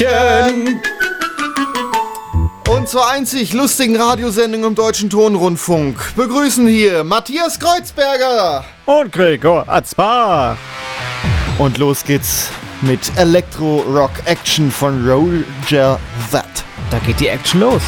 Quatschbrötchen. Und zur einzig lustigen Radiosendung im Deutschen Tonrundfunk begrüßen hier Matthias Kreuzberger und Gregor Atzbar. Und los geht's mit Elektro-Rock-Action von Roger That. Da geht die Action los.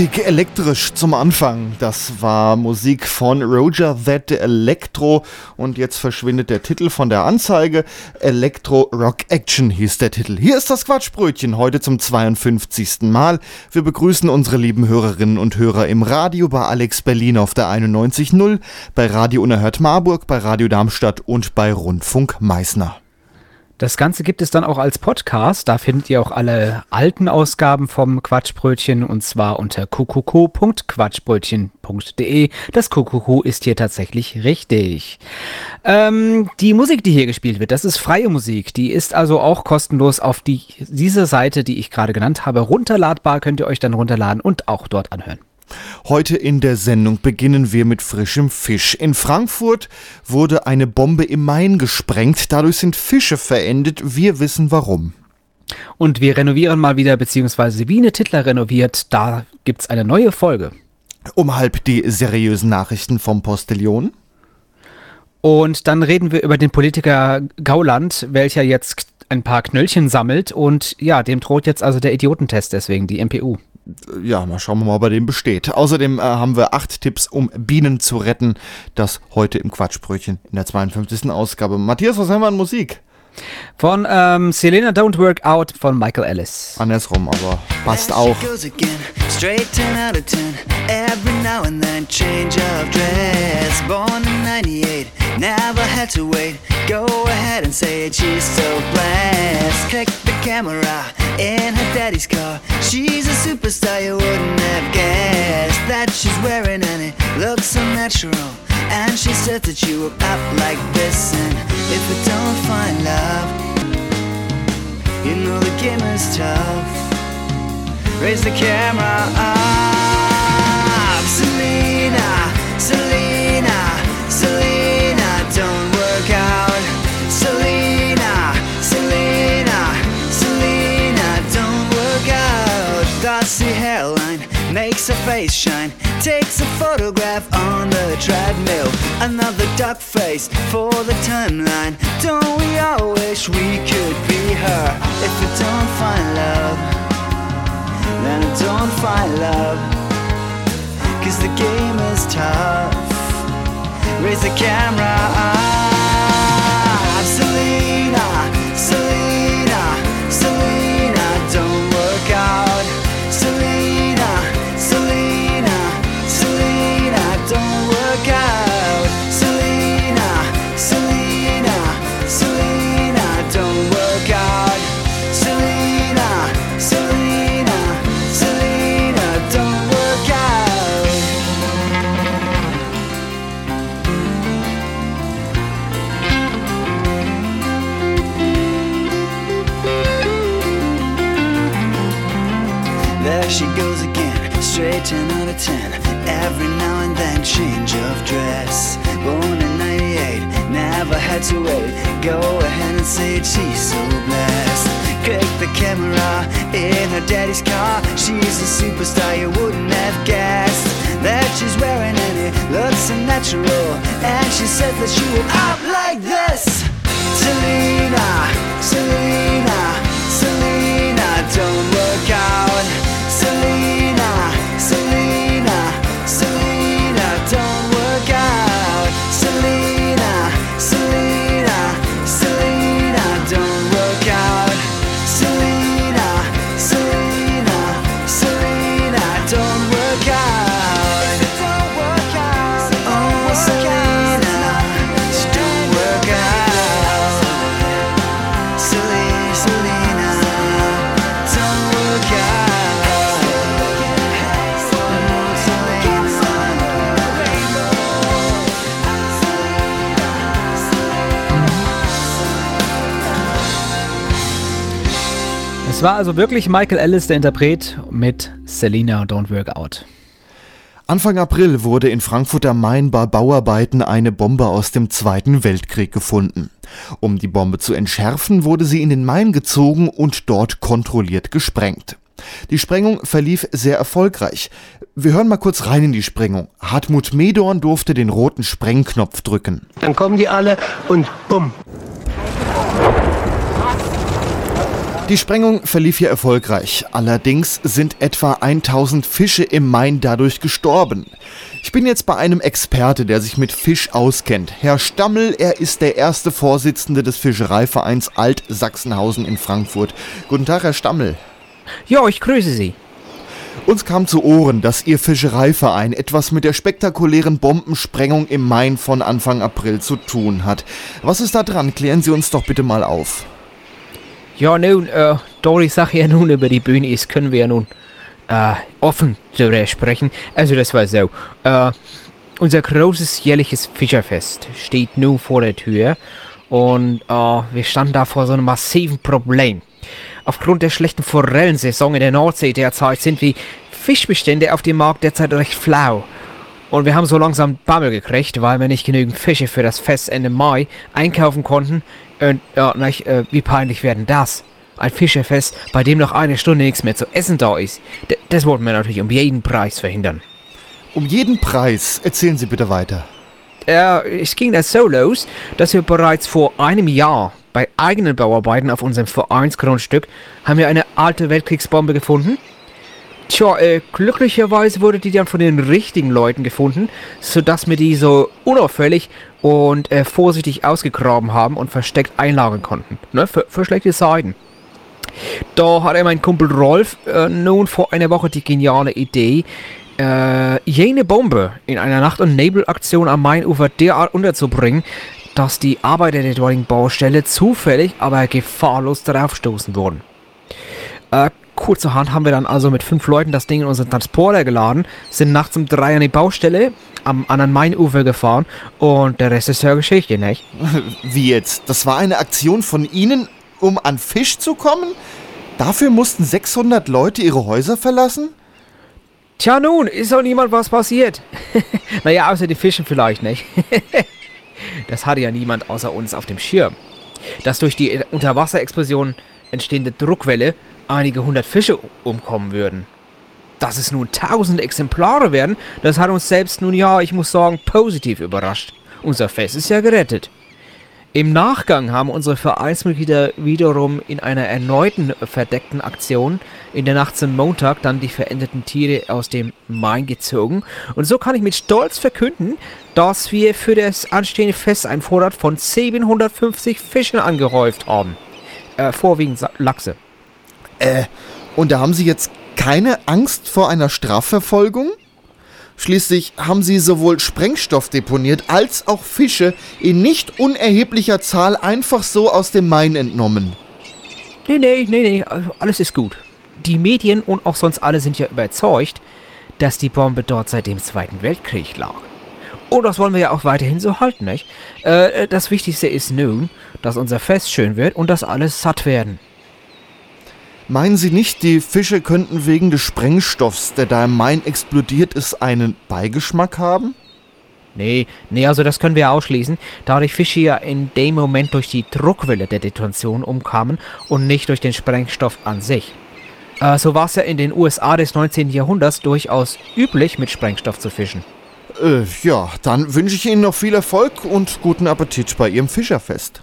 Rockig elektrisch zum Anfang. Das war Musik von Roger That Electro und jetzt verschwindet der Titel von der Anzeige. Electro Rock Action hieß der Titel. Hier ist das Quatschbrötchen heute zum 52. Mal. Wir begrüßen unsere lieben Hörerinnen und Hörer im Radio bei Alex Berlin auf der 91.0, bei Radio Unerhört Marburg, bei Radio Darmstadt und bei Rundfunk Meißner. Das Ganze gibt es dann auch als Podcast. Da findet ihr auch alle alten Ausgaben vom Quatschbrötchen und zwar unter kukuku.quatschbrötchen.de. Das Kukuku ist hier tatsächlich richtig. Ähm, die Musik, die hier gespielt wird, das ist freie Musik. Die ist also auch kostenlos auf die, diese Seite, die ich gerade genannt habe, runterladbar. Könnt ihr euch dann runterladen und auch dort anhören. Heute in der Sendung beginnen wir mit frischem Fisch. In Frankfurt wurde eine Bombe im Main gesprengt. Dadurch sind Fische verendet. Wir wissen warum. Und wir renovieren mal wieder, beziehungsweise Biene Tittler renoviert. Da gibt es eine neue Folge. Um halb die seriösen Nachrichten vom Postillon. Und dann reden wir über den Politiker Gauland, welcher jetzt ein paar Knöllchen sammelt. Und ja, dem droht jetzt also der Idiotentest, deswegen die MPU ja, mal schauen wir mal, ob er dem besteht. Außerdem äh, haben wir acht Tipps, um Bienen zu retten. Das heute im Quatschbrötchen in der 52. Ausgabe. Matthias, was haben wir an Musik? Von ähm, Selena Don't Work Out von Michael Ellis. Andersrum, aber passt auch. Straight 10 out of 10. Every now and then change of dress. Born in 98, never had to wait. Go ahead and say it, she's so blessed. Click the camera in her daddy's car. She's a superstar, you wouldn't have guessed that she's wearing and it looks so natural. And she said that you were up like this. And if we don't find love You know the game is tough. Raise the camera up. Selena, Selena, Selena Don't work out. Selena, Selena, Selena Don't work out. Glossy hairline makes her face shine takes a photograph on the treadmill. Another duck face for the timeline. Don't we all wish we could be her? If we don't find love, then don't find love. Cause the game is tough. raise the camera. Selena, straight 10 out of 10. Every now and then, change of dress. Born in 98, never had to wait. Go ahead and say it, she's so blessed. Click the camera in her daddy's car. She's a superstar, you wouldn't have guessed that she's wearing any looks so natural. And she says that she will out like this. Selena, Selena, Selena, don't work out. Es war also wirklich Michael Ellis, der Interpret, mit Selena Don't Work Out. Anfang April wurde in Frankfurt am Main bei Bauarbeiten eine Bombe aus dem Zweiten Weltkrieg gefunden. Um die Bombe zu entschärfen, wurde sie in den Main gezogen und dort kontrolliegt gesprengt. Die Sprengung verlief sehr erfolgreich. Wir hören mal kurz rein in die Sprengung. Hartmut Medorn durfte den roten Sprengknopf drücken. Dann kommen die alle und bumm. Die Sprengung verlief hier erfolgreich. Allerdings sind etwa 1000 Fische im Main dadurch gestorben. Ich bin jetzt bei einem Experte, der sich mit Fisch auskennt. Herr Stammel, er ist der erste Vorsitzende des Fischereivereins Alt-Sachsenhausen in Frankfurt. Guten Tag, Herr Stammel. Ja, ich grüße Sie. Uns kam zu Ohren, dass Ihr Fischereiverein etwas mit der spektakulären Bombensprengung im Main von Anfang April zu tun hat. Was ist da dran? Klären Sie uns doch bitte mal auf. Ja, nun, äh, da die Sache ja nun über die Bühne ist, können wir ja nun äh, offen darüber sprechen. Also, das war so. Äh, unser großes jährliches Fischerfest steht nun vor der Tür und äh, wir standen da vor so einem massiven Problem. Aufgrund der schlechten Forellensaison in der Nordsee derzeit sind die Fischbestände auf dem Markt derzeit recht flau. Und wir haben so langsam Bammel gekriegt, weil wir nicht genügend Fische für das Fest Ende Mai einkaufen konnten. Und ja, nicht, äh, wie peinlich werden das? Ein Fischerfest, bei dem noch eine Stunde nichts mehr zu essen da ist. D das wollten wir natürlich um jeden Preis verhindern. Um jeden Preis. Erzählen Sie bitte weiter. Äh, es ging das so los, dass wir bereits vor einem Jahr bei eigenen Bauarbeiten auf unserem Vereinsgrundstück haben wir eine alte Weltkriegsbombe gefunden. Tja, äh, glücklicherweise wurde die dann von den richtigen Leuten gefunden, sodass wir die so unauffällig und äh, vorsichtig ausgegraben haben und versteckt einlagern konnten. Ne, für, für schlechte Seiten. Da hatte mein Kumpel Rolf äh, nun vor einer Woche die geniale Idee, äh, jene Bombe in einer Nacht- und Nebelaktion am Mainufer derart unterzubringen, dass die Arbeiter der dortigen Baustelle zufällig, aber gefahrlos darauf stoßen wurden. Äh, kurzerhand haben wir dann also mit fünf Leuten das Ding in unseren Transporter geladen, sind nachts um drei an die Baustelle am anderen Mainufer gefahren und der Rest ist ja Geschichte, nicht? Wie jetzt? Das war eine Aktion von Ihnen, um an Fisch zu kommen? Dafür mussten 600 Leute ihre Häuser verlassen? Tja nun, ist doch niemand was passiert. naja, außer die Fischen vielleicht nicht. das hatte ja niemand außer uns auf dem Schirm. Dass durch die Unterwasserexplosion entstehende Druckwelle einige hundert Fische umkommen würden. Dass es nun tausend Exemplare werden, das hat uns selbst nun ja, ich muss sagen, positiv überrascht. Unser Fest ist ja gerettet. Im Nachgang haben unsere Vereinsmitglieder wiederum in einer erneuten verdeckten Aktion in der Nacht zum Montag dann die verendeten Tiere aus dem Main gezogen. Und so kann ich mit Stolz verkünden, dass wir für das anstehende Fest einen Vorrat von 750 Fischen angehäuft haben. Äh, vorwiegend Lachse. Äh, und da haben Sie jetzt keine Angst vor einer Strafverfolgung? Schließlich haben sie sowohl Sprengstoff deponiert als auch Fische in nicht unerheblicher Zahl einfach so aus dem Main entnommen. Nee, nee, nee, nee, alles ist gut. Die Medien und auch sonst alle sind ja überzeugt, dass die Bombe dort seit dem Zweiten Weltkrieg lag. Und das wollen wir ja auch weiterhin so halten, nicht? Äh, das Wichtigste ist nun, dass unser Fest schön wird und dass alle satt werden. Meinen Sie nicht, die Fische könnten wegen des Sprengstoffs, der da im Main explodiert ist, einen Beigeschmack haben? Nee, nee, also das können wir ausschließen, da die Fische ja in dem Moment durch die Druckwelle der Detonation umkamen und nicht durch den Sprengstoff an sich. Äh, so war es ja in den USA des 19. Jahrhunderts durchaus üblich, mit Sprengstoff zu fischen. Äh, ja, dann wünsche ich Ihnen noch viel Erfolg und guten Appetit bei Ihrem Fischerfest.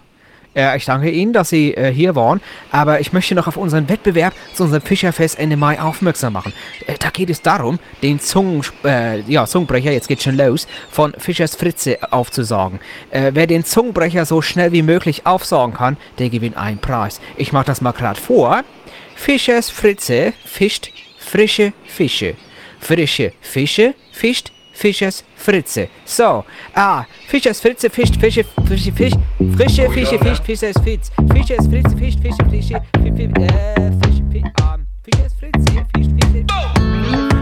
Äh, ich danke Ihnen, dass Sie äh, hier waren, aber ich möchte noch auf unseren Wettbewerb zu unserem Fischerfest Ende Mai aufmerksam machen. Äh, da geht es darum, den Zungen, äh, ja, Zungenbrecher, jetzt geht's schon los, von Fischers Fritze aufzusagen. Äh, wer den Zungenbrecher so schnell wie möglich aufsagen kann, der gewinnt einen Preis. Ich mache das mal gerade vor. Fischers Fritze fischt frische Fische. Frische Fische fischt Fischers Fritze. So, ah, Fischers Fritze fischt Fische, Fische, Fisch, frische Fische fischt Fischers Fritz. Fischers Fritze fischt Fische, Fische, äh, Fisch, ähm, Fischers Fritze fischt Fische.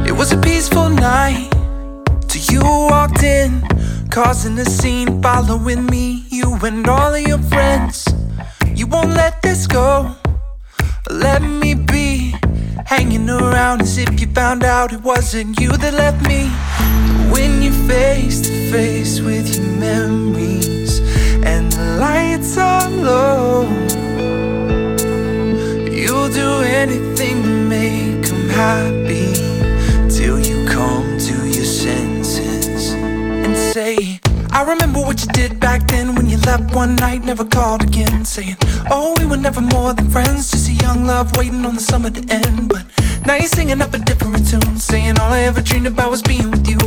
It was a peaceful night till you walked in, causing a scene, following me, you and all of your friends. You won't let this go, let me be. Hanging around as if you found out it wasn't you that left me. When you're face to face with your memories and the lights are low, you'll do anything to make them happy till you come to your senses and say, I remember what you did back then when you left one night, never called again. Saying, Oh, we were never more than friends, just a young love waiting on the summer to end. But now you're singing up a different tune, saying all I ever dreamed about was being with you.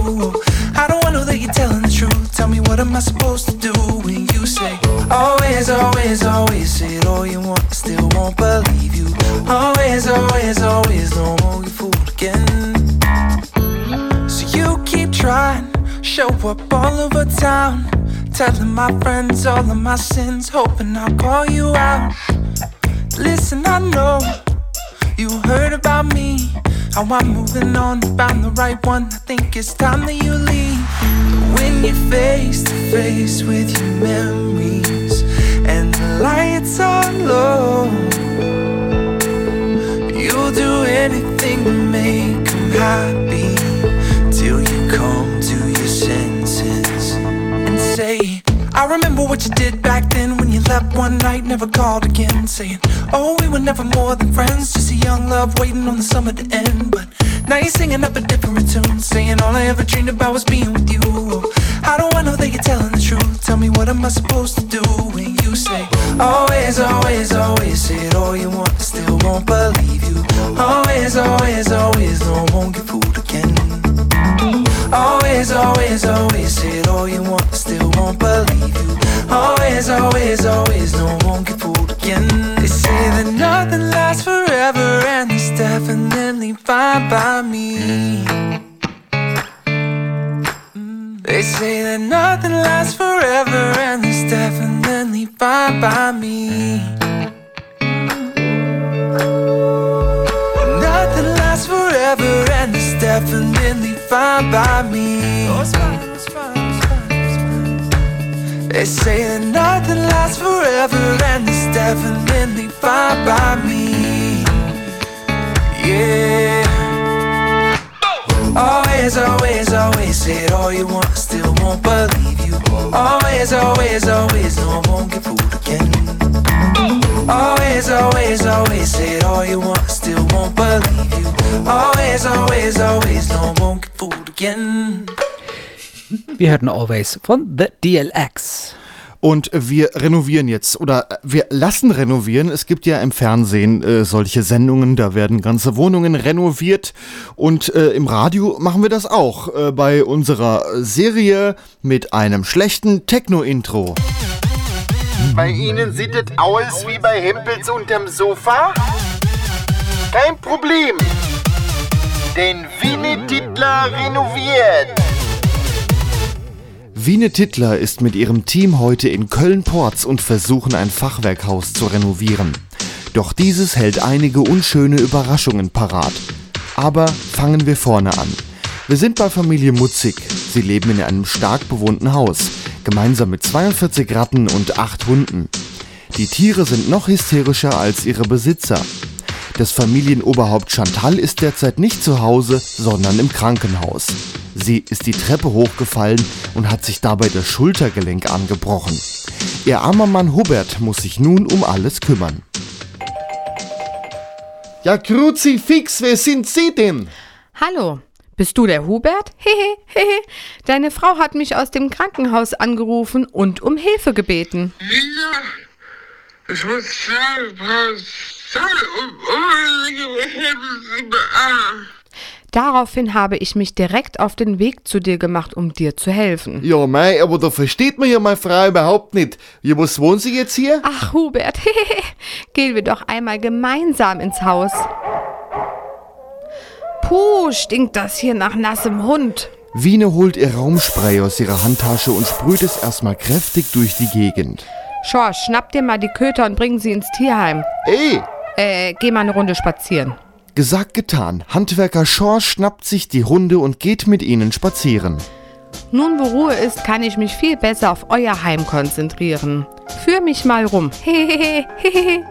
I do I know that you're telling the truth? Tell me what am I supposed to do when you say, Always, always, always say it all you want, I still won't believe you. Always, always, always, no more you fooled again. So you keep trying Show up all over town, telling my friends all of my sins, hoping I'll call you out. Listen, I know you heard about me, how I'm moving on, found the right one. I think it's time that you leave. When you're face to face with your memories and the lights are low, you'll do anything to make them happy say, I remember what you did back then when you left one night, never called again. Saying, Oh, we were never more than friends, just a young love waiting on the summer to end. But now you're singing up a different tune, saying all I ever dreamed about was being with you. How do I know that you're telling the truth? Tell me what am I supposed to do when you say, Always, always, always say it all you want, I still won't believe you. Always, always, always, no, won't get fooled. Always, always, always say all you want, still won't believe you. Always, always, always, no one get fooled again. They say that nothing lasts forever, and it's definitely fine by me. They say that nothing lasts forever, and it's definitely fine by me. Nothing lasts forever, and it's definitely fine by me. Oh, it's fine, it's fine, it's fine. They say that nothing lasts forever, and it's definitely fine by me. Yeah. Always, always, always say it all you want, I still won't believe you. Always, always, always, no, I won't get fooled again. Always, always, always say it all you want, still won't believe you. Always, always, always, no, won't get fooled again. Wir hörten Always von The DLX. Und wir renovieren jetzt oder wir lassen renovieren. Es gibt ja im Fernsehen äh, solche Sendungen, da werden ganze Wohnungen renoviert. Und äh, im Radio machen wir das auch äh, bei unserer Serie mit einem schlechten Techno-Intro. Bei Ihnen sieht es aus wie bei Hempels unterm Sofa? Kein Problem. Denn Winnie Titler renoviert. Wiene Tittler ist mit ihrem Team heute in Köln-Porz und versuchen ein Fachwerkhaus zu renovieren. Doch dieses hält einige unschöne Überraschungen parat. Aber fangen wir vorne an. Wir sind bei Familie Mutzig. Sie leben in einem stark bewohnten Haus, gemeinsam mit 42 Ratten und 8 Hunden. Die Tiere sind noch hysterischer als ihre Besitzer. Das Familienoberhaupt Chantal ist derzeit nicht zu Hause, sondern im Krankenhaus. Sie ist die Treppe hochgefallen und hat sich dabei das Schultergelenk angebrochen. Ihr armer Mann Hubert muss sich nun um alles kümmern. Ja, Kruzifix, wer sind Sie denn? Hallo, bist du der Hubert? Hehe, hehe. Deine Frau hat mich aus dem Krankenhaus angerufen und um Hilfe gebeten. Ja, ich muss um. Daraufhin habe ich mich direkt auf den Weg zu dir gemacht, um dir zu helfen. Ja, mei, aber da versteht man ja meine Frau überhaupt nicht. Ja, was wohnen Sie jetzt hier? Ach, Hubert, hehe, gehen wir doch einmal gemeinsam ins Haus. Puh, stinkt das hier nach nassem Hund. Wiene holt ihr Raumspray aus ihrer Handtasche und sprüht es erstmal kräftig durch die Gegend. Schorsch, schnapp dir mal die Köter und bring sie ins Tierheim. Ey, Äh, geh mal eine Runde spazieren. Gesagt, getan. Handwerker Schorsch schnappt sich die Hunde und geht mit ihnen spazieren. Nun, wo Ruhe ist, kann ich mich viel besser auf euer Heim konzentrieren. Führ mich mal rum. Hehehe, hehehe.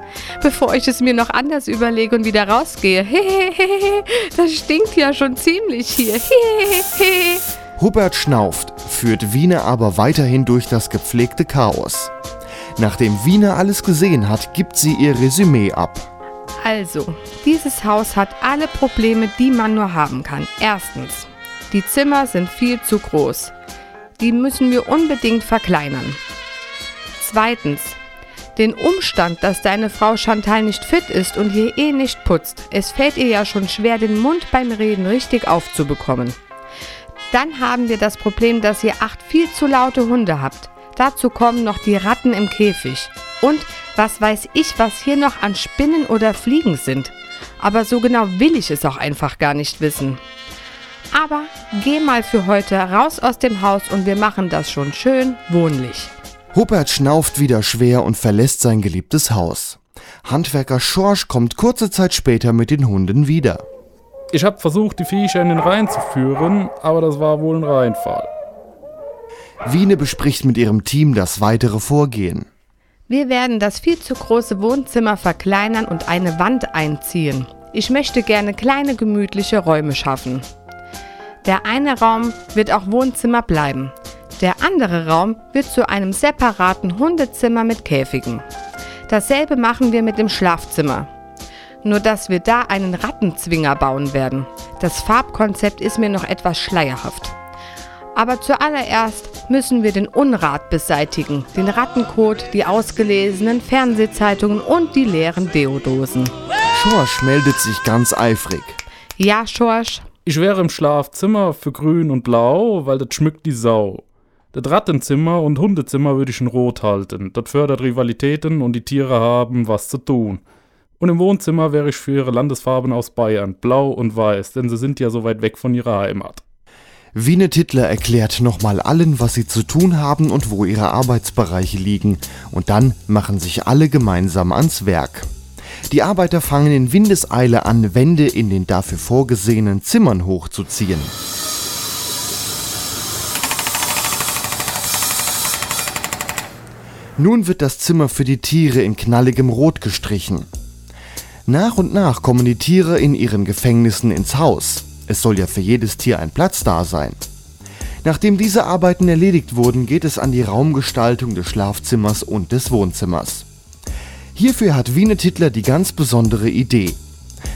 Bevor ich es mir noch anders überlege und wieder rausgehe. Hehehe, das stinkt ja schon ziemlich hier. Hehehe. Hubert schnauft, führt Wiene aber weiterhin durch das gepflegte Chaos. Nachdem Wiene alles gesehen hat, gibt sie ihr Resümee ab. Also, dieses Haus hat alle Probleme, die man nur haben kann. Erstens, die Zimmer sind viel zu groß. Die müssen wir unbedingt verkleinern. Zweitens, den Umstand, dass deine Frau Chantal nicht fit ist und hier eh nicht putzt. Es fällt ihr ja schon schwer, den Mund beim Reden richtig aufzubekommen. Dann haben wir das Problem, dass ihr acht viel zu laute Hunde habt. Dazu kommen noch die Ratten im Käfig. Und was weiß ich, was hier noch an Spinnen oder Fliegen sind. Aber so genau will ich es auch einfach gar nicht wissen. Aber geh mal für heute raus aus dem Haus und wir machen das schon schön wohnlich. Hubert schnauft wieder schwer und verlässt sein geliebtes Haus. Handwerker Schorsch kommt kurze Zeit später mit den Hunden wieder. Ich habe versucht, die Viecher in den Rhein zu führen, aber das war wohl ein Reinfall. Wiene bespricht mit ihrem Team das weitere Vorgehen. Wir werden das viel zu große Wohnzimmer verkleinern und eine Wand einziehen. Ich möchte gerne kleine gemütliche Räume schaffen. Der eine Raum wird auch Wohnzimmer bleiben. Der andere Raum wird zu einem separaten Hundezimmer mit Käfigen. Dasselbe machen wir mit dem Schlafzimmer. Nur dass wir da einen Rattenzwinger bauen werden. Das Farbkonzept ist mir noch etwas schleierhaft. Aber zuallererst müssen wir den Unrat beseitigen. Den Rattenkot, die ausgelesenen Fernsehzeitungen und die leeren Deodosen. Schorsch meldet sich ganz eifrig. Ja, Schorsch, Ich wäre im Schlafzimmer für grün und blau, weil das schmückt die Sau. Das Rattenzimmer und Hundezimmer würde ich in Rot halten. Das fördert Rivalitäten und die Tiere haben was zu tun. Und im Wohnzimmer wäre ich für ihre Landesfarben aus Bayern, blau und weiß, denn sie sind ja so weit weg von ihrer Heimat. Wiene Tittler erklärt nochmal allen, was sie zu tun haben und wo ihre Arbeitsbereiche liegen. Und dann machen sich alle gemeinsam ans Werk. Die Arbeiter fangen in Windeseile an, Wände in den dafür vorgesehenen Zimmern hochzuziehen. Nun wird das Zimmer für die Tiere in knalligem Rot gestrichen. Nach und nach kommen die Tiere in ihren Gefängnissen ins Haus. Es soll ja für jedes Tier ein Platz da sein. Nachdem diese Arbeiten erledigt wurden, geht es an die Raumgestaltung des Schlafzimmers und des Wohnzimmers. Hierfür hat Wiene Tittler die ganz besondere Idee.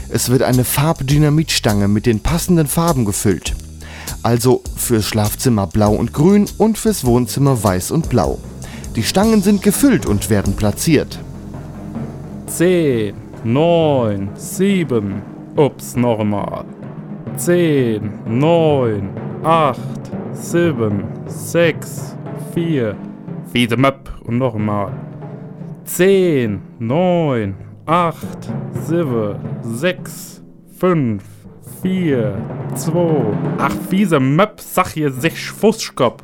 Es wird eine Farbdynamitstange mit den passenden Farben gefüllt. Also fürs Schlafzimmer blau und grün und fürs Wohnzimmer weiß und blau. Die Stangen sind gefüllt und werden platziert. 10, 9, 7. Ups, nochmal. 10, 9, 8, 7, 6, 4. Wieder Möp und nochmal. 10, 9, 8, 7, 6, 5, 4, 2. Ach, fiese Möp, sag hier sich Fußskop.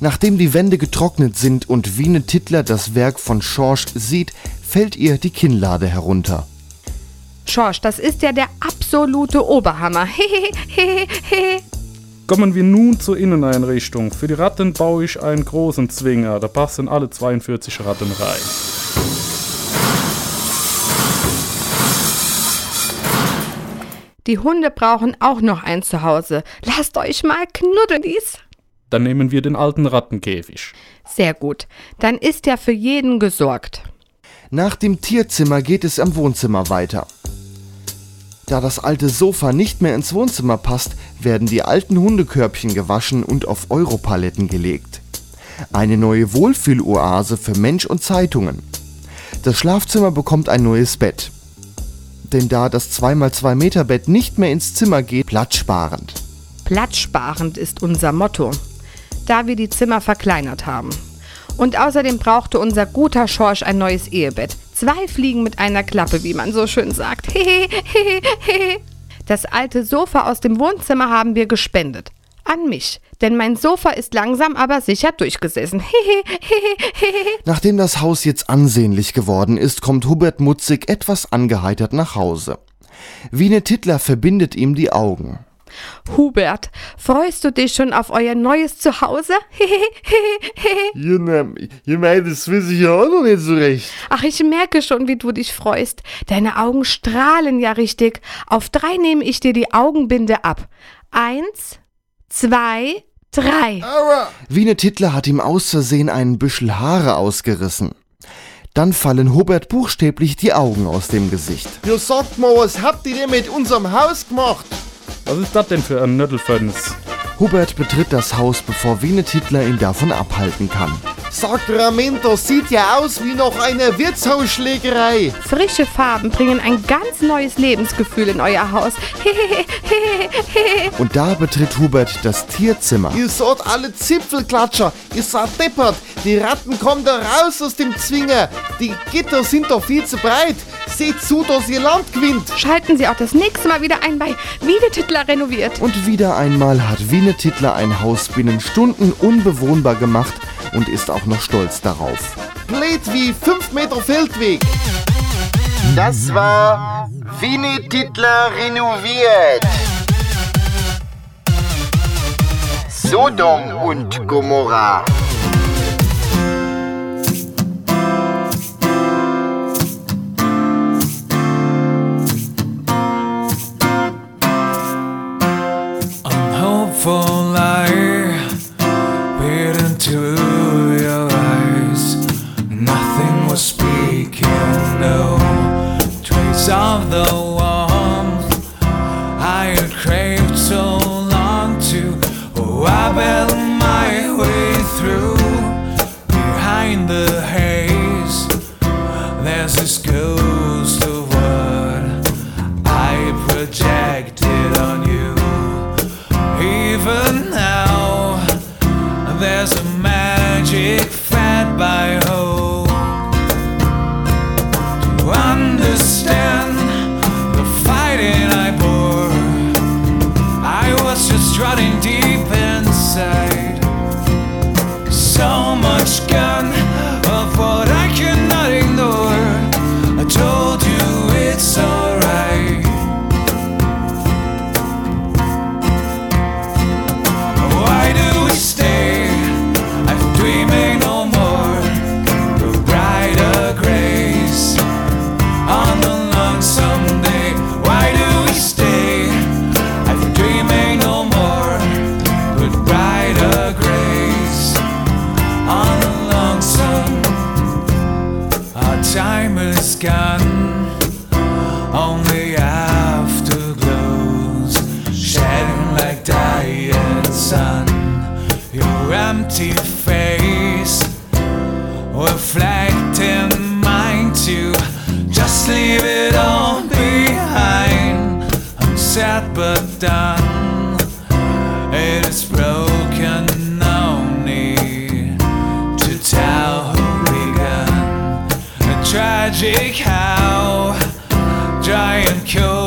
Nachdem die Wände getrocknet sind und Wiene Tittler das Werk von Schorsch sieht, fällt ihr die Kinnlade herunter. Schorsch, das ist ja der absolute Oberhammer. Hehehehe. Kommen wir nun zur Inneneinrichtung. Für die Ratten baue ich einen großen Zwinger. Da passen alle 42 Ratten rein. Die Hunde brauchen auch noch ein Zuhause. Lasst euch mal knuddeln, dies. Dann nehmen wir den alten Rattenkäfig. Sehr gut. Dann ist ja für jeden gesorgt. Nach dem Tierzimmer geht es am Wohnzimmer weiter. Da das alte Sofa nicht mehr ins Wohnzimmer passt, werden die alten Hundekörbchen gewaschen und auf Europaletten gelegt. Eine neue Wohlfühloase für Mensch und Zeitungen. Das Schlafzimmer bekommt ein neues Bett. Denn da das 2x2 Meter Bett nicht mehr ins Zimmer geht, platzsparend. Platzsparend ist unser Motto, da wir die Zimmer verkleinert haben. Und außerdem brauchte unser guter Schorsch ein neues Ehebett. Zwei Fliegen mit einer Klappe, wie man so schön sagt. Das alte Sofa aus dem Wohnzimmer haben wir gespendet. An mich. Denn mein Sofa ist langsam aber sicher durchgesessen. Nachdem das Haus jetzt ansehnlich geworden ist, kommt Hubert Mutzig etwas angeheitert nach Hause. Wiene Tittler verbindet ihm die Augen. Hubert, freust du dich schon auf euer neues Zuhause? Ja, na, ich meine, das weiß ich ja auch noch nicht so recht. Ach, ich merke schon, wie du dich freust. Deine Augen strahlen ja richtig. Auf drei nehme ich dir die Augenbinde ab. Eins, zwei, drei. Wiene Tittler hat ihm aus Versehen einen Büschel Haare ausgerissen. Dann fallen Hubert buchstäblich die Augen aus dem Gesicht. Ja, sagt mal, was habt ihr denn mit unserem Haus gemacht? Was ist das denn für ein Nöttelföns? Hubert betritt das Haus, bevor Wiene Tittler ihn davon abhalten kann. Sacramento sieht ja aus wie nach einer Wirtshausschlägerei. Frische Farben bringen ein ganz neues Lebensgefühl in euer Haus. Und da betritt Hubert das Tierzimmer. Ihr seid alle Zipfelklatscher. Ihr seid deppert. Die Ratten kommen da raus aus dem Zwinger. Die Gitter sind doch viel zu breit. Seht zu, dass ihr Land gewinnt. Schalten Sie auch das nächste Mal wieder ein bei Wiedetitler renoviert. Und wieder einmal hat Wiene Tittler ein Haus binnen Stunden unbewohnbar gemacht und ist auch noch stolz darauf. Blöd wie 5 Meter Feldweg. Das war Winnie Titler renoviert. Sodom und Gomorra. magic how giant cure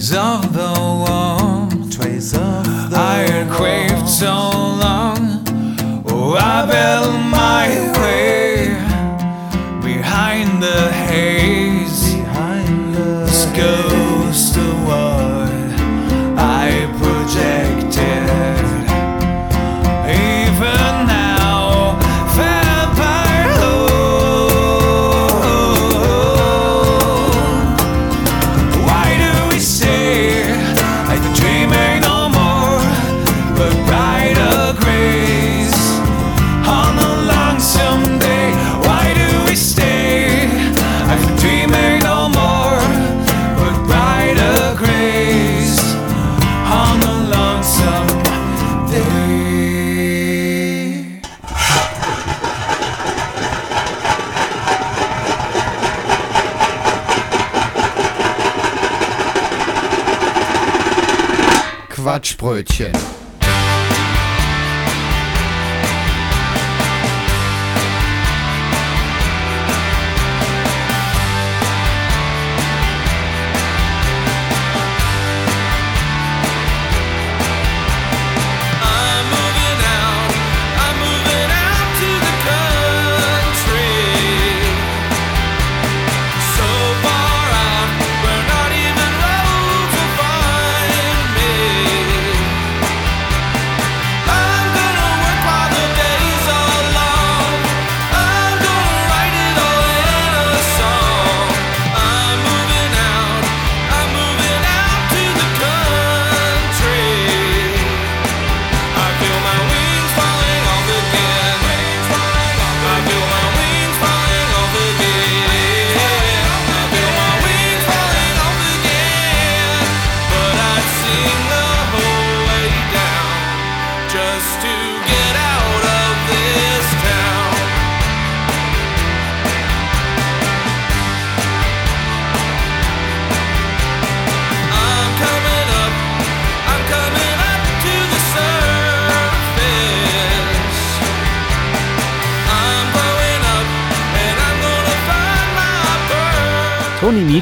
trace of the warmth. Trace of the I had craved so long. Oh, I built my way behind the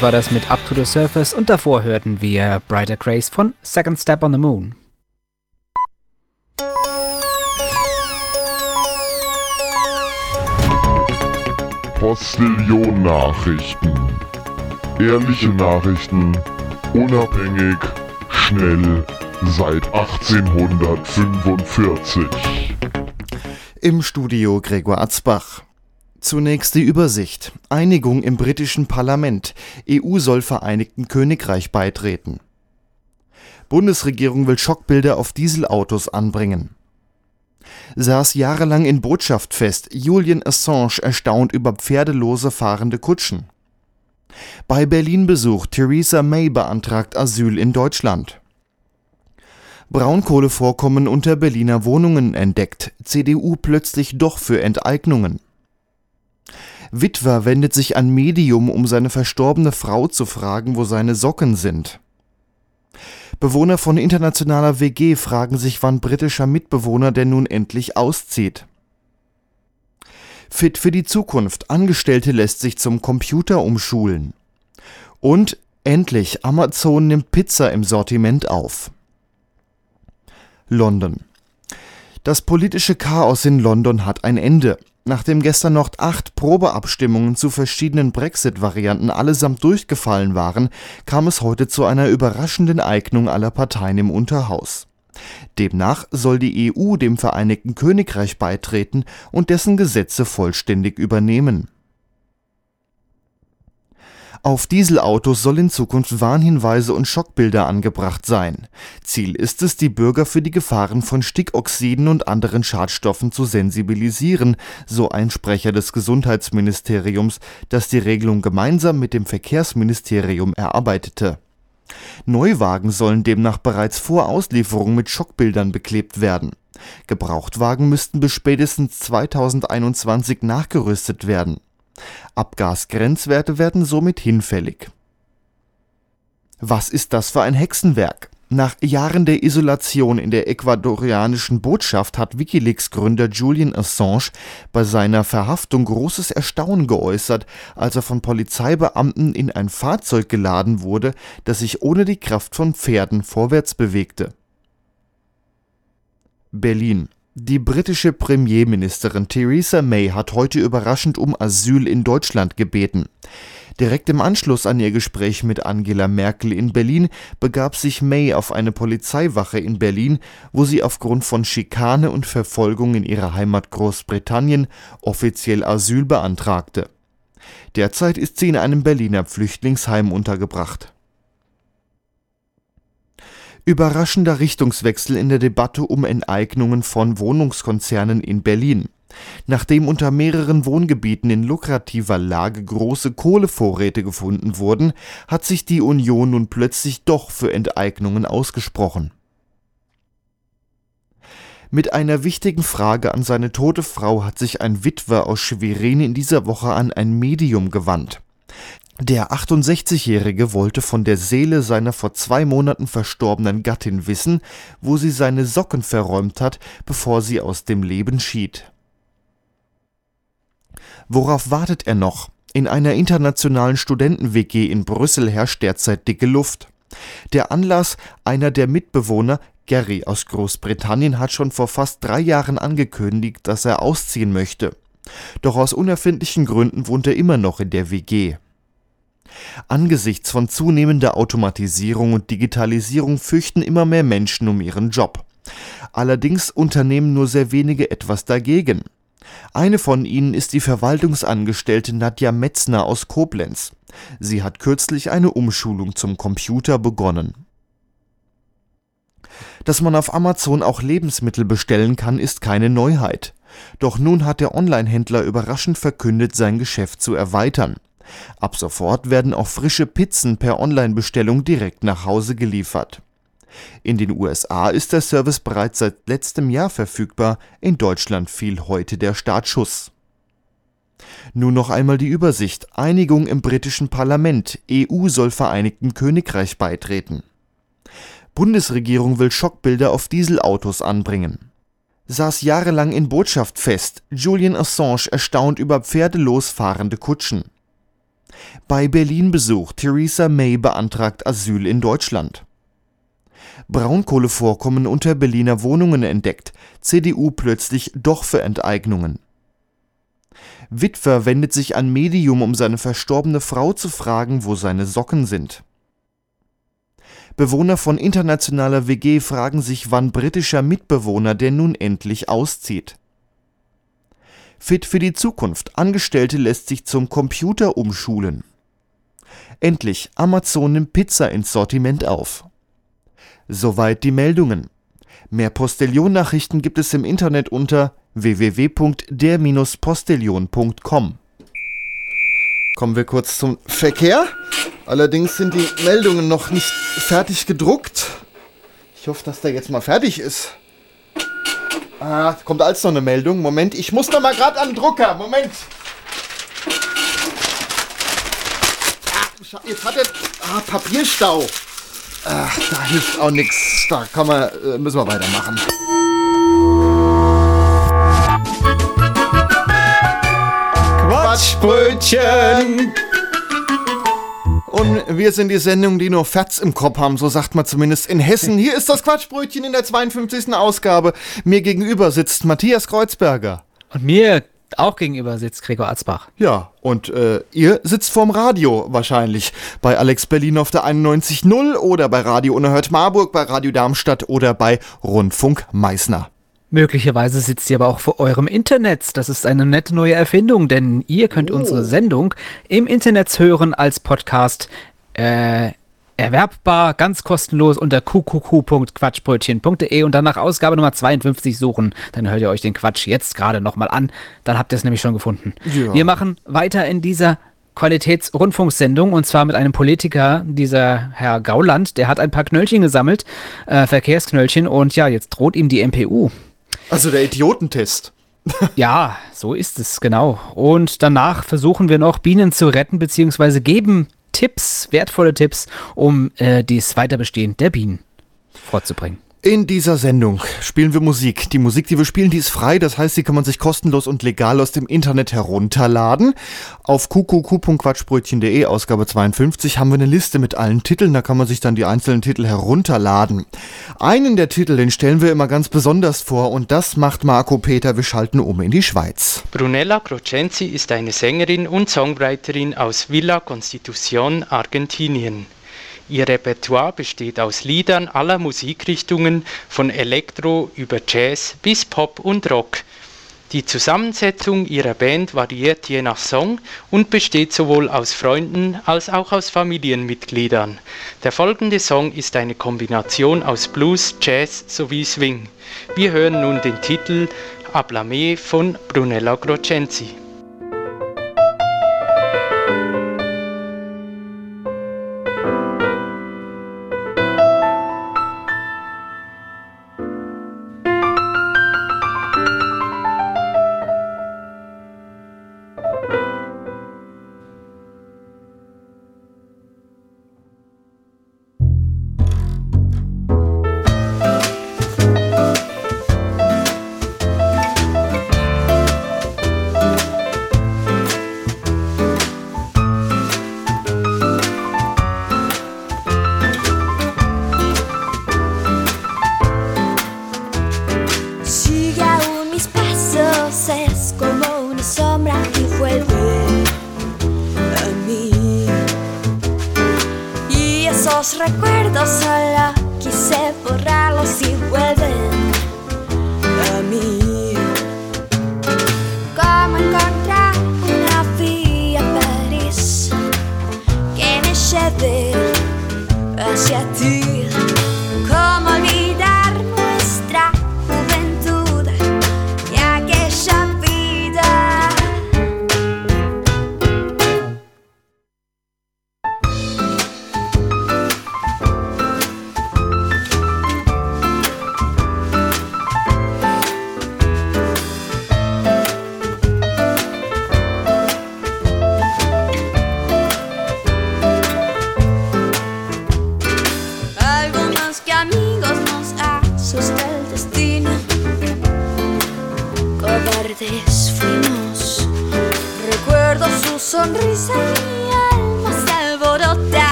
Lied war das mit Up to the Surface und davor hörten wir Brighter Grace von Second Step on the Moon. Postillion-Nachrichten. Ehrliche Nachrichten, unabhängig, schnell, seit 1845. Im Studio Gregor Atzbach. Zunächst die Übersicht. Einigung im britischen Parlament. EU soll Vereinigten Königreich beitreten. Bundesregierung will Schockbilder auf Dieselautos anbringen. Saß jahrelang in Botschaft fest. Julian Assange erstaunt über pferdelose fahrende Kutschen. Bei Berlin-Besuch Theresa May beantragt Asyl in Deutschland. Braunkohlevorkommen unter Berliner Wohnungen entdeckt. CDU plötzlich doch für Enteignungen. Witwer wendet sich an Medium, um seine verstorbene Frau zu fragen, wo seine Socken sind. Bewohner von internationaler WG fragen sich, wann britischer Mitbewohner denn nun endlich auszieht. Fit für die Zukunft. Angestellte lässt sich zum Computer umschulen. Und endlich, Amazon nimmt Pizza im Sortiment auf. London. Das politische Chaos in London hat ein Ende. Nachdem gestern noch acht Probeabstimmungen zu verschiedenen Brexit-Varianten allesamt durchgefallen waren, kam es heute zu einer überraschenden Eignung aller Parteien im Unterhaus. Demnach soll die EU dem Vereinigten Königreich beitreten und dessen Gesetze vollständig übernehmen. Auf Dieselautos soll in Zukunft Warnhinweise und Schockbilder angebracht sein. Ziel ist es, die Bürger für die Gefahren von Stickoxiden und anderen Schadstoffen zu sensibilisieren, so ein Sprecher des Gesundheitsministeriums, das die Regelung gemeinsam mit dem Verkehrsministerium erarbeitete. Neuwagen sollen demnach bereits vor Auslieferung mit Schockbildern beklebt werden. Gebrauchtwagen müssten bis spätestens 2021 nachgerüstet werden. Abgasgrenzwerte werden somit hinfällig. Was ist das für ein Hexenwerk? Nach Jahren der Isolation in der ecuadorianischen Botschaft hat Wikileaks-Gründer Julian Assange bei seiner Verhaftung großes Erstaunen geäußert, als er von Polizeibeamten in ein Fahrzeug geladen wurde, das sich ohne die Kraft von Pferden vorwärts bewegte. Berlin die britische Premierministerin Theresa May hat heute überraschend um Asyl in Deutschland gebeten. Direkt im Anschluss an ihr Gespräch mit Angela Merkel in Berlin begab sich May auf eine Polizeiwache in Berlin, wo sie aufgrund von Schikane und Verfolgung in ihrer Heimat Großbritannien offiziell Asyl beantragte. Derzeit ist sie in einem Berliner Flüchtlingsheim untergebracht. Überraschender Richtungswechsel in der Debatte um Enteignungen von Wohnungskonzernen in Berlin. Nachdem unter mehreren Wohngebieten in lukrativer Lage große Kohlevorräte gefunden wurden, hat sich die Union nun plötzlich doch für Enteignungen ausgesprochen. Mit einer wichtigen Frage an seine tote Frau hat sich ein Witwer aus Schwerin in dieser Woche an ein Medium gewandt. Der 68-Jährige wollte von der Seele seiner vor zwei Monaten verstorbenen Gattin wissen, wo sie seine Socken verräumt hat, bevor sie aus dem Leben schied. Worauf wartet er noch? In einer internationalen Studenten-WG in Brüssel herrscht derzeit dicke Luft. Der Anlass, einer der Mitbewohner, Gary aus Großbritannien, hat schon vor fast drei Jahren angekündigt, dass er ausziehen möchte. Doch aus unerfindlichen Gründen wohnt er immer noch in der WG. Angesichts von zunehmender Automatisierung und Digitalisierung fürchten immer mehr Menschen um ihren Job. Allerdings unternehmen nur sehr wenige etwas dagegen. Eine von ihnen ist die Verwaltungsangestellte Nadja Metzner aus Koblenz. Sie hat kürzlich eine Umschulung zum Computer begonnen. Dass man auf Amazon auch Lebensmittel bestellen kann, ist keine Neuheit. Doch nun hat der Online-Händler überraschend verkündet, sein Geschäft zu erweitern. Ab sofort werden auch frische Pizzen per Online-Bestellung direkt nach Hause geliefert. In den USA ist der Service bereits seit letztem Jahr verfügbar, in Deutschland fiel heute der Startschuss. Nun noch einmal die Übersicht. Einigung im britischen Parlament. EU soll Vereinigten Königreich beitreten. Bundesregierung will Schockbilder auf Dieselautos anbringen. Saß jahrelang in Botschaft fest. Julian Assange erstaunt über pferdelos fahrende Kutschen. Bei Berlin-Besuch Theresa May beantragt Asyl in Deutschland. Braunkohlevorkommen unter Berliner Wohnungen entdeckt. CDU plötzlich doch für Enteignungen. Witwer wendet sich an Medium, um seine verstorbene Frau zu fragen, wo seine Socken sind. Bewohner von internationaler WG fragen sich, wann britischer Mitbewohner denn nun endlich auszieht. Fit für die Zukunft. Angestellte lässt sich zum Computer umschulen. Endlich, Amazon nimmt Pizza ins Sortiment auf. Soweit die Meldungen. Mehr Postillon-Nachrichten gibt es im Internet unter www.der-postillon.com. Kommen wir kurz zum Verkehr. Allerdings sind die Meldungen noch nicht fertig gedruckt. Ich hoffe, dass der jetzt mal fertig ist. Ah, kommt als noch eine Meldung. Moment, ich muss noch mal gerade an den Drucker. Moment. Ah, jetzt hat er... Ah, Papierstau. Ach, da hilft auch nichts. Da kann man, äh, müssen wir weitermachen. Quatschbrötchen! Und wir sind die Sendung, die nur Ferz im Kopf haben, so sagt man zumindest in Hessen. Hier ist das Quatschbrötchen in der 52. Ausgabe. Mir gegenüber sitzt Matthias Kreuzberger. Und mir auch gegenüber sitzt Gregor Atzbach. Ja, und äh, ihr sitzt vorm Radio wahrscheinlich. Bei Alex Berlin auf der 91.0 oder bei Radio Unerhört Marburg, bei Radio Darmstadt oder bei Rundfunk Meißner. Möglicherweise sitzt ihr aber auch vor eurem Internet. Das ist eine nette neue Erfindung, denn ihr könnt unsere Sendung im Internet hören als Podcast. Äh, erwerbbar, ganz kostenlos unter qqq.quatschbrötchen.de und dann nach Ausgabe Nummer 52 suchen. Dann hört ihr euch den Quatsch jetzt gerade nochmal an. Dann habt ihr es nämlich schon gefunden. Ja. Wir machen weiter in dieser Qualitätsrundfunksendung und zwar mit einem Politiker, dieser Herr Gauland, der hat ein paar Knöllchen gesammelt, äh, Verkehrsknöllchen und ja, jetzt droht ihm die MPU. Also der Idiotentest. Ja, so ist es, genau. Und danach versuchen wir noch Bienen zu retten, beziehungsweise geben Tipps, wertvolle Tipps, um äh, das Weiterbestehen der Bienen vorzubringen. In dieser Sendung spielen wir Musik. Die Musik, die wir spielen, die ist frei. Das heißt, die kann man sich kostenlos und legal aus dem Internet herunterladen. Auf qqq.quatschbrötchen.de, Ausgabe 52, haben wir eine Liste mit allen Titeln. Da kann man sich dann die einzelnen Titel herunterladen. Einen der Titel, den stellen wir immer ganz besonders vor und das macht Marco Peter. Wir schalten um in die Schweiz. Brunella Crocenzi ist eine Sängerin und Songwriterin aus Villa Constitución, Argentinien. Ihr Repertoire besteht aus Liedern aller Musikrichtungen, von Elektro über Jazz bis Pop und Rock. Die Zusammensetzung ihrer Band variiert je nach Song und besteht sowohl aus Freunden als auch aus Familienmitgliedern. Der folgende Song ist eine Kombination aus Blues, Jazz sowie Swing. Wir hören nun den Titel Ablame von Brunella Crocenzi.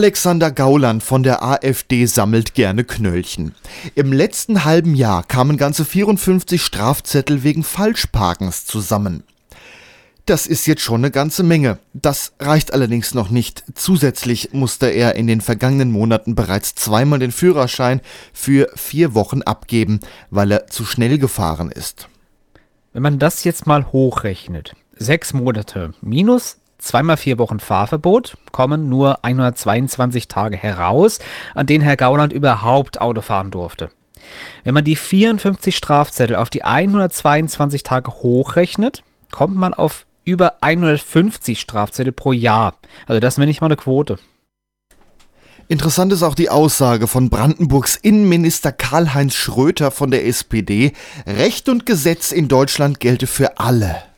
Alexander Gauland von der AfD sammelt gerne Knöllchen. Im letzten halben Jahr kamen ganze 54 Strafzettel wegen Falschparkens zusammen. Das ist jetzt schon eine ganze Menge. Das reicht allerdings noch nicht. Zusätzlich musste er in den vergangenen Monaten bereits zweimal den Führerschein für vier Wochen abgeben, weil er zu schnell gefahren ist. Wenn man das jetzt mal hochrechnet, sechs Monate minus zweimal vier Wochen Fahrverbot, kommen nur 122 Tage heraus, an denen Herr Gauland überhaupt Auto fahren durfte. Wenn man die 54 Strafzettel auf die 122 Tage hochrechnet, kommt man auf über 150 Strafzettel pro Jahr. Also das nenne ich mal eine Quote. Interessant ist auch die Aussage von Brandenburgs Innenminister Karl-Heinz Schröter von der SPD, Recht und Gesetz in Deutschland gelte für alle.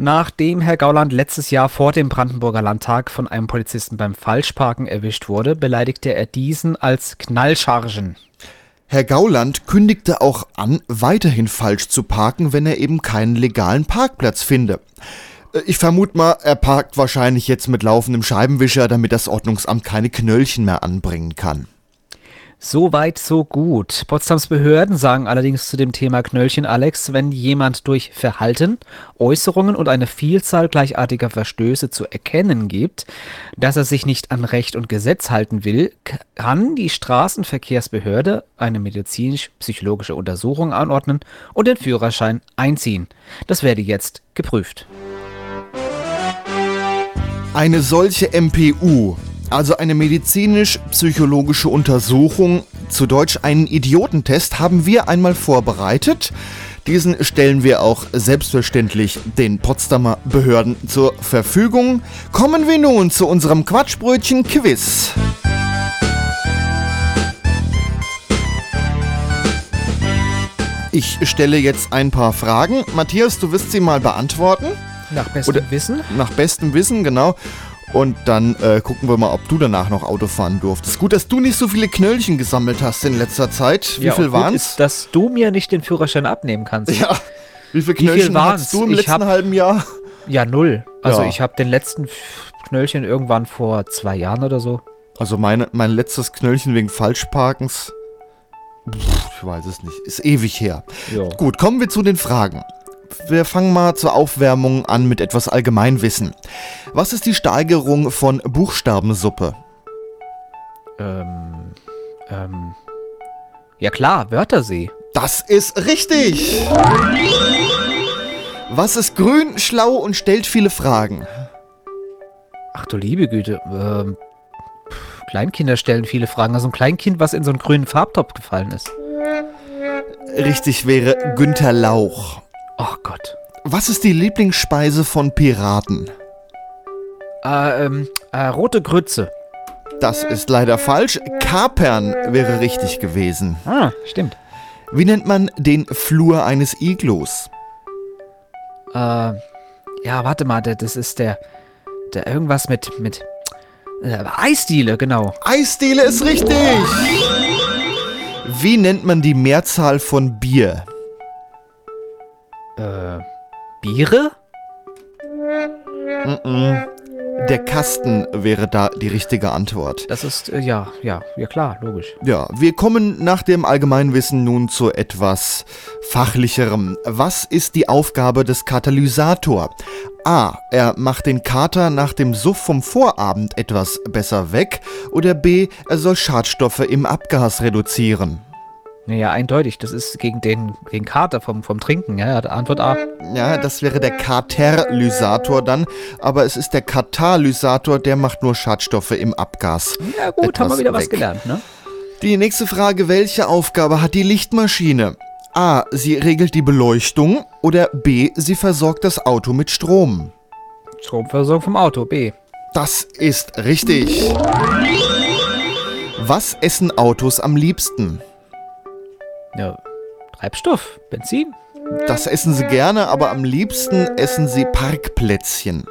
Nachdem Herr Gauland letztes Jahr vor dem Brandenburger Landtag von einem Polizisten beim Falschparken erwischt wurde, beleidigte er diesen als Knallchargen. Herr Gauland kündigte auch an, weiterhin falsch zu parken, wenn er eben keinen legalen Parkplatz finde. Äh, Ich vermute mal, er parkt wahrscheinlich jetzt mit laufendem Scheibenwischer, damit das Ordnungsamt keine Knöllchen mehr anbringen kann. So weit, so gut. Potsdams Behörden sagen allerdings zu dem Thema Knöllchen Alex, wenn jemand durch Verhalten, Äußerungen und eine Vielzahl gleichartiger Verstöße zu erkennen gibt, dass er sich nicht an Recht und Gesetz halten will, kann die Straßenverkehrsbehörde eine medizinisch-psychologische Untersuchung anordnen und den Führerschein einziehen. Das werde jetzt geprüft. Eine solche MPU, also eine medizinisch-psychologische Untersuchung, zu Deutsch einen Idiotentest, haben wir einmal vorbereitet. Diesen stellen wir auch selbstverständlich den Potsdamer Behörden zur Verfügung. Kommen wir nun zu unserem Quatschbrötchen-Quiz. Ich stelle jetzt ein paar Fragen. Matthias, du wirst sie mal beantworten. Nach bestem Oder- Wissen. Nach bestem Wissen, genau. Und dann äh, gucken wir mal, ob du danach noch Auto fahren durftest. Gut, dass du nicht so viele Knöllchen gesammelt hast in letzter Zeit. Wie Ja, viel waren's? Ist, dass du mir nicht den Führerschein abnehmen kannst. Ja. Wie viel Wie viel Knöllchen waren's? hast du im Ich letzten hab- halben Jahr? Ja, null. Also Ja. ich habe den letzten Knöllchen irgendwann vor zwei Jahren oder so. Also meine, mein letztes Knöllchen wegen Falschparkens. Pff, Ich weiß es nicht. Ist ewig her. Ja. Gut, kommen wir zu den Fragen. Wir fangen mal zur Aufwärmung an mit etwas Allgemeinwissen. Was ist die Steigerung von Buchstabensuppe? Ähm, ähm, ja klar, Wörthersee. Das ist richtig! Was ist grün, schlau und stellt viele Fragen? Ach du liebe Güte. Ähm, pff, Kleinkinder stellen viele Fragen. Also ein Kleinkind, was in so einen grünen Farbtopf gefallen ist. Richtig wäre Günther Lauch. Oh Gott. Was ist die Lieblingsspeise von Piraten? Äh, ähm, äh, rote Grütze. Das ist leider falsch. Kapern wäre richtig gewesen. Ah, stimmt. Wie nennt man den Flur eines Iglus? Äh, ja, warte mal, das ist der, der irgendwas mit, mit, äh, Eisdiele, genau. Eisdiele ist richtig! Wie nennt man die Mehrzahl von Bier? Äh, Biere? Mm-mm. Der Kasten wäre da die richtige Antwort. Das ist, äh, ja, ja, ja klar, logisch. Ja, wir kommen nach dem Allgemeinwissen nun zu etwas fachlicherem. Was ist die Aufgabe des Katalysator? A. Er macht den Kater nach dem Suff vom Vorabend etwas besser weg. Oder B. Er soll Schadstoffe im Abgas reduzieren. Naja, eindeutig, das ist gegen den, den Kater vom, vom Trinken, ja, Antwort A. Ja, das wäre der Katalysator dann. Aber es ist der Katalysator, der macht nur Schadstoffe im Abgas. Ja gut, haben wir wieder was weg. gelernt, ne? Die nächste Frage, welche Aufgabe hat die Lichtmaschine? A. Sie regelt die Beleuchtung oder B. Sie versorgt das Auto mit Strom. Stromversorgung vom Auto, B. Das ist richtig. Was essen Autos am liebsten? Ja, Treibstoff, Benzin. Das essen sie gerne, aber am liebsten essen sie Parkplätzchen.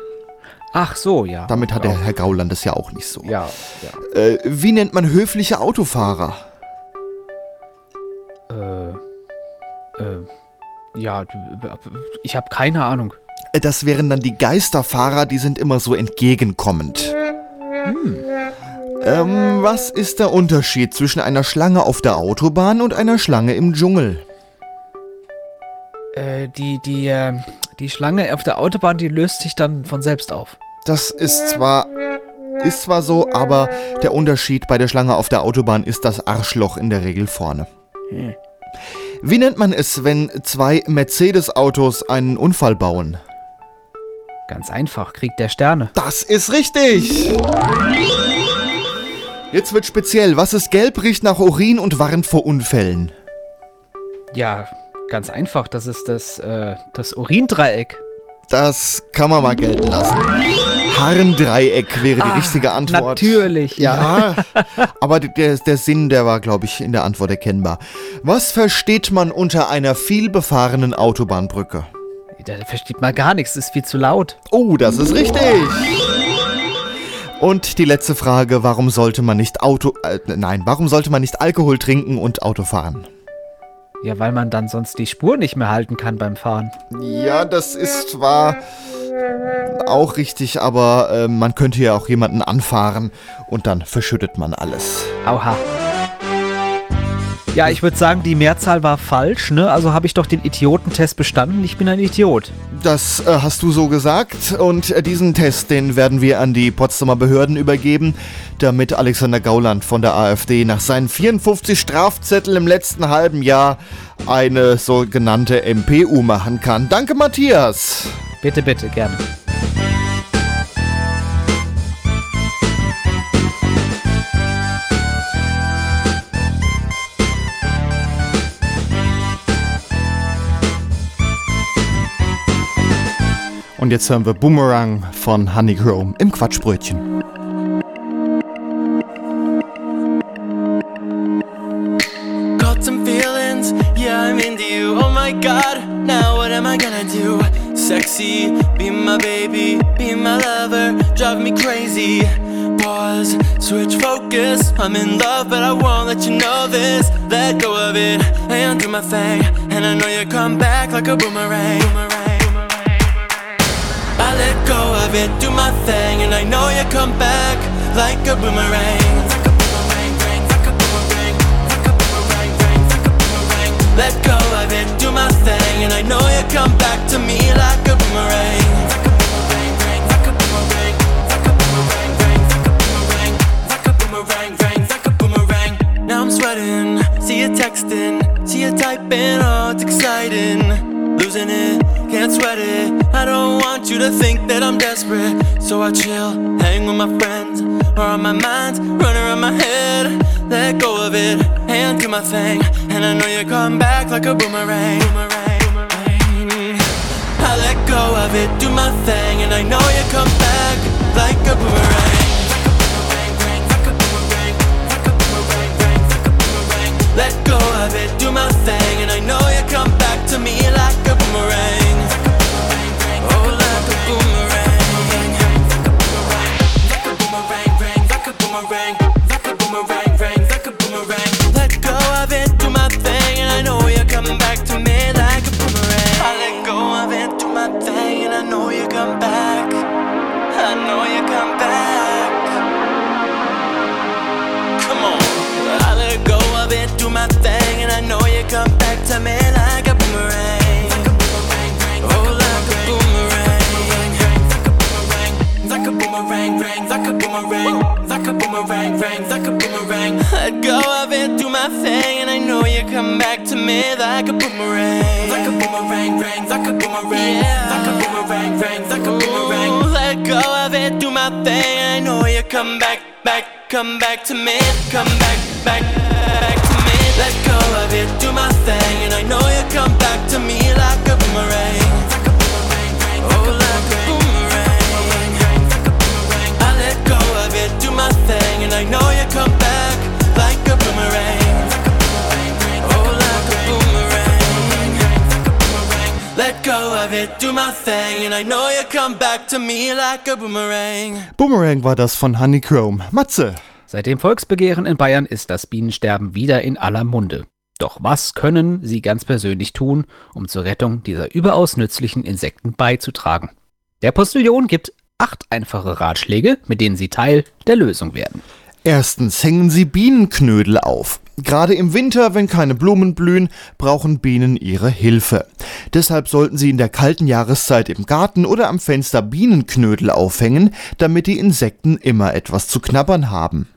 Ach so, ja. Damit hat der Herr Gauland es ja auch nicht so. Ja, ja. Äh, wie nennt man höfliche Autofahrer? Äh, äh, ja, ich habe keine Ahnung. Äh, Das wären dann die Geisterfahrer, die sind immer so entgegenkommend. Ähm, was ist der Unterschied zwischen einer Schlange auf der Autobahn und einer Schlange im Dschungel? Äh, die, die, äh, die Schlange auf der Autobahn, die löst sich dann von selbst auf. Das ist zwar ist zwar so, aber der Unterschied bei der Schlange auf der Autobahn ist das Arschloch in der Regel vorne. Hm. Wie nennt man es, wenn zwei Mercedes-Autos einen Unfall bauen? Ganz einfach, Krieg der Sterne. Das ist richtig! Jetzt wird speziell. Was ist gelb, riecht nach Urin und warnt vor Unfällen? Ja, ganz einfach, das ist das, äh, das Urindreieck. Das kann man mal gelten lassen. Harndreieck wäre die Ah, richtige Antwort. natürlich. Ja, aber der, der Sinn, der war, glaube ich, in der Antwort erkennbar. Was versteht man unter einer vielbefahrenen Autobahnbrücke? Da versteht man gar nichts, ist viel zu laut. Oh, das ist richtig. Und die letzte Frage, warum sollte man nicht Auto äh, nein, warum sollte man nicht Alkohol trinken und Auto fahren? Ja, weil man dann sonst die Spur nicht mehr halten kann beim Fahren. Ja, das ist zwar auch richtig, aber äh, man könnte ja auch jemanden anfahren und dann verschüttet man alles. Auha. Ja, ich würde sagen, die Mehrzahl war falsch, ne? Also habe ich doch den Idiotentest bestanden. Ich bin ein Idiot. Das äh, hast du so gesagt und äh, diesen Test, den werden wir an die Potsdamer Behörden übergeben, damit Alexander Gauland von der AfD nach seinen 54 Strafzetteln im letzten halben Jahr eine sogenannte MPU machen kann. Danke, Matthias. Bitte, bitte, gerne. Und jetzt hören wir Boomerang von Honeychrome im Quatschbrötchen. Got some feelings, yeah, I'm into you. Oh my god, now what am I gonna do? Sexy, be my baby, be my lover, drive me crazy. Pause, switch focus. I'm in love, but I won't let you know this. Let go of it and do my thing. And I know you come back like a boomerang, boomerang. I let go of it, do my thing, and I know you come back like a boomerang. Like a boomerang, bang, like a boomerang, like a boomerang, bang, like a boomerang. Let go of it, do my thing, and I know you come back to me like a boomerang. Like a boomerang, bang, like a boomerang, like a boomerang, bang, like a boomerang, like a boomerang, bang, like a boomerang. Now I'm sweating, see you texting, see you typing, oh it's exciting. Losing it, can't sweat it. I don't want you to think that I'm desperate. So I chill, hang with my friends, or on my mind, run around my head. Let go of it and do my thing. And I know you come back like a boomerang. boomerang. I let go of it, do my thing, and I know you come back like a boomerang. Let go of it, do my thing, and I know you come back to me like a boomerang. Boomerang, like a boomerang, bang, like a boomerang. Let go of it, do my thing, and I know you're coming back to me like a boomerang. I let go of it, do my thing, and I know you come back. I know you come back. Come on. I let go of it, do my thing, and I know you come back to me like boomerang, bang, like a boomerang. Like a boomerang, bang, like a boomerang. Let go of it, do my thing, and I know you come back to me like a boomerang. Like a boomerang, bang, like a boomerang. Like a boomerang, bang, like a boomerang. Let go of it, do my thing, and I know you come back, back, come back to me, come back, back, back to me. Let go of it, do my thing, and I know you come back to me like a boomerang. Like a boomerang, bang, oh, like a boomerang. My thing, and I know you come back like a boomerang. Oh, like a boomerang. Let go of it, do my thing, and I know you come back to me like a boomerang. Boomerang war das von Honeychrome. Matze. Seit dem Volksbegehren in Bayern ist das Bienensterben wieder in aller Munde. Doch was können Sie ganz persönlich tun, um zur Rettung dieser überaus nützlichen Insekten beizutragen? Der Postillon gibt acht einfache Ratschläge, mit denen Sie Teil der Lösung werden. Erstens hängen Sie Bienenknödel auf. Gerade im Winter, wenn keine Blumen blühen, brauchen Bienen Ihre Hilfe. Deshalb sollten Sie in der kalten Jahreszeit im Garten oder am Fenster Bienenknödel aufhängen, damit die Insekten immer etwas zu knabbern haben.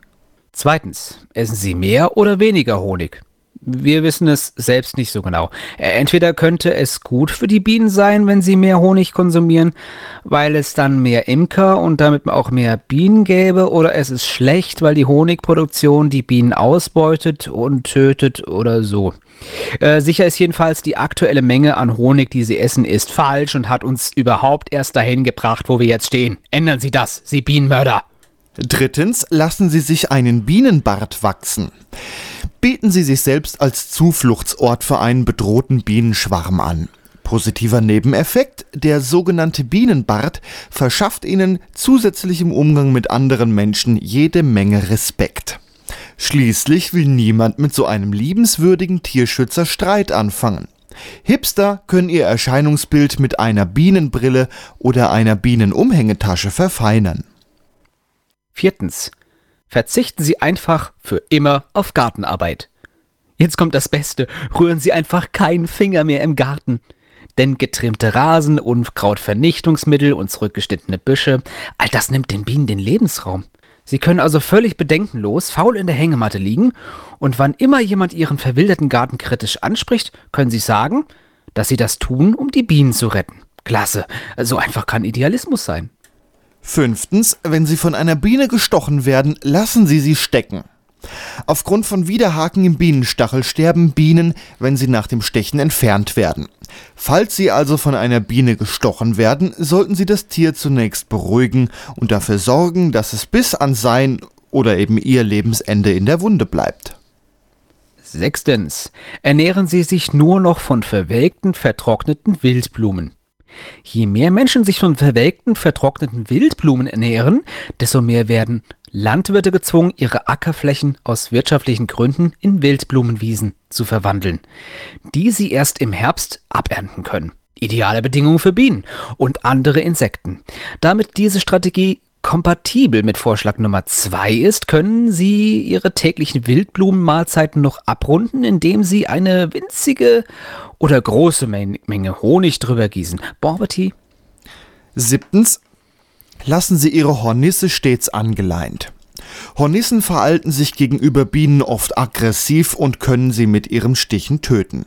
Zweitens, essen Sie mehr oder weniger Honig? Wir wissen es selbst nicht so genau. Entweder könnte es gut für die Bienen sein, wenn sie mehr Honig konsumieren, weil es dann mehr Imker und damit auch mehr Bienen gäbe, oder es ist schlecht, weil die Honigproduktion die Bienen ausbeutet und tötet oder so. Äh, sicher ist jedenfalls, die aktuelle Menge an Honig, die sie essen, ist falsch und hat uns überhaupt erst dahin gebracht, wo wir jetzt stehen. Ändern Sie das, Sie Bienenmörder! Drittens, lassen Sie sich einen Bienenbart wachsen. Bieten Sie sich selbst als Zufluchtsort für einen bedrohten Bienenschwarm an. Positiver Nebeneffekt, der sogenannte Bienenbart verschafft Ihnen zusätzlich im Umgang mit anderen Menschen jede Menge Respekt. Schließlich will niemand mit so einem liebenswürdigen Tierschützer Streit anfangen. Hipster können ihr Erscheinungsbild mit einer Bienenbrille oder einer Bienenumhängetasche verfeinern. Viertens. Verzichten Sie einfach für immer auf Gartenarbeit. Jetzt kommt das Beste. Rühren Sie einfach keinen Finger mehr im Garten. Denn getrimmte Rasen, Unkrautvernichtungsmittel und zurückgeschnittene Büsche, all das nimmt den Bienen den Lebensraum. Sie können also völlig bedenkenlos faul in der Hängematte liegen und wann immer jemand Ihren verwilderten Garten kritisch anspricht, können Sie sagen, dass Sie das tun, um die Bienen zu retten. Klasse. So einfach kann Idealismus sein. Fünftens, wenn Sie von einer Biene gestochen werden, lassen Sie sie stecken. Aufgrund von Widerhaken im Bienenstachel sterben Bienen, wenn sie nach dem Stechen entfernt werden. Falls Sie also von einer Biene gestochen werden, sollten Sie das Tier zunächst beruhigen und dafür sorgen, dass es bis an sein oder eben ihr Lebensende in der Wunde bleibt. Sechstens. Ernähren Sie sich nur noch von verwelkten, vertrockneten Wildblumen. Je mehr Menschen sich von verwelkten, vertrockneten Wildblumen ernähren, desto mehr werden Landwirte gezwungen, ihre Ackerflächen aus wirtschaftlichen Gründen in Wildblumenwiesen zu verwandeln, die sie erst im Herbst abernten können. Ideale Bedingungen für Bienen und andere Insekten. Damit diese Strategie kompatibel mit Vorschlag Nummer 2 ist, können Sie Ihre täglichen Wildblumenmahlzeiten noch abrunden, indem Sie eine winzige oder große Men Menge Honig drüber gießen. Appetit. Siebtens, lassen Sie Ihre Hornisse stets angeleint. Hornissen verhalten sich gegenüber Bienen oft aggressiv und können sie mit ihrem Stichen töten.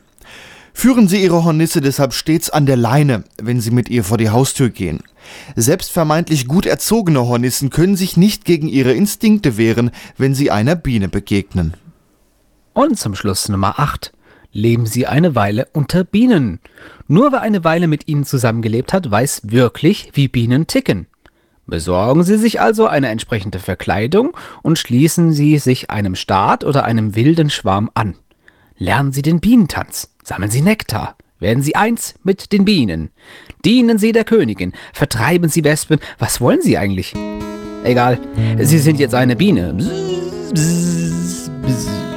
Führen Sie Ihre Hornisse deshalb stets an der Leine, wenn Sie mit ihr vor die Haustür gehen. Selbst vermeintlich gut erzogene Hornissen können sich nicht gegen ihre Instinkte wehren, wenn sie einer Biene begegnen. Und zum Schluss Nummer 8. Leben Sie eine Weile unter Bienen. Nur wer eine Weile mit ihnen zusammengelebt hat, weiß wirklich, wie Bienen ticken. Besorgen Sie sich also eine entsprechende Verkleidung und schließen Sie sich einem Staat oder einem wilden Schwarm an. Lernen Sie den Bienentanz, sammeln Sie Nektar, werden Sie eins mit den Bienen. Dienen Sie der Königin, vertreiben Sie Wespen. Was wollen Sie eigentlich? Egal, Sie sind jetzt eine Biene. Bzz, bzz, bzz.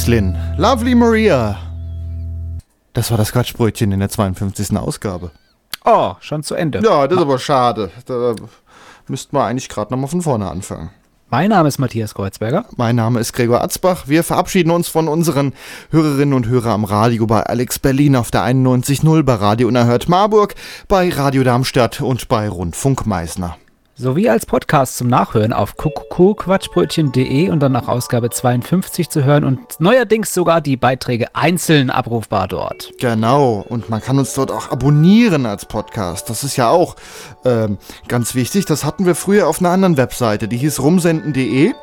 Aislinn, Lovely Maria. Das war das Quatschbrötchen in der 52. Ausgabe. Oh, schon zu Ende. Ja, das ist aber schade. Da müssten wir eigentlich gerade nochmal von vorne anfangen. Mein Name ist Matthias Kreuzberger. Mein Name ist Gregor Atzbach. Wir verabschieden uns von unseren Hörerinnen und Hörern am Radio bei Alex Berlin auf der 91.0, bei Radio Unerhört Marburg, bei Radio Darmstadt und bei Rundfunk Meißner. Sowie als Podcast zum Nachhören auf kuckuckquatschbrötchen.de und dann nach Ausgabe 52 zu hören und neuerdings sogar die Beiträge einzeln abrufbar dort. Genau, und man kann uns dort auch abonnieren als Podcast. Das ist ja auch ähm, ganz wichtig. Das hatten wir früher auf einer anderen Webseite, die hieß rumsenden.de.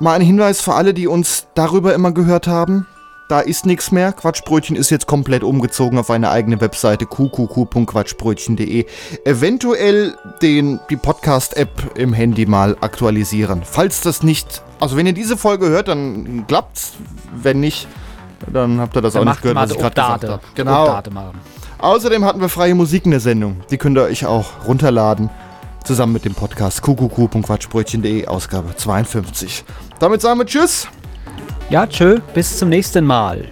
Mal ein Hinweis für alle, die uns darüber immer gehört haben. Da ist nichts mehr. Quatschbrötchen ist jetzt komplett umgezogen auf eine eigene Webseite qqq.quatschbrötchen.de. Eventuell den, die Podcast-App im Handy mal aktualisieren. Falls das nicht, also wenn ihr diese Folge hört, dann klappt's. Wenn nicht, dann habt ihr das Dann auch nicht gehört, was ich gerade gesagt habe. Genau. Machen. Außerdem hatten wir freie Musik in der Sendung. Die könnt ihr euch auch runterladen. Zusammen mit dem Podcast qqq.quatschbrötchen.de Ausgabe 52. Damit sagen wir Tschüss. Ja, tschö, bis zum nächsten Mal.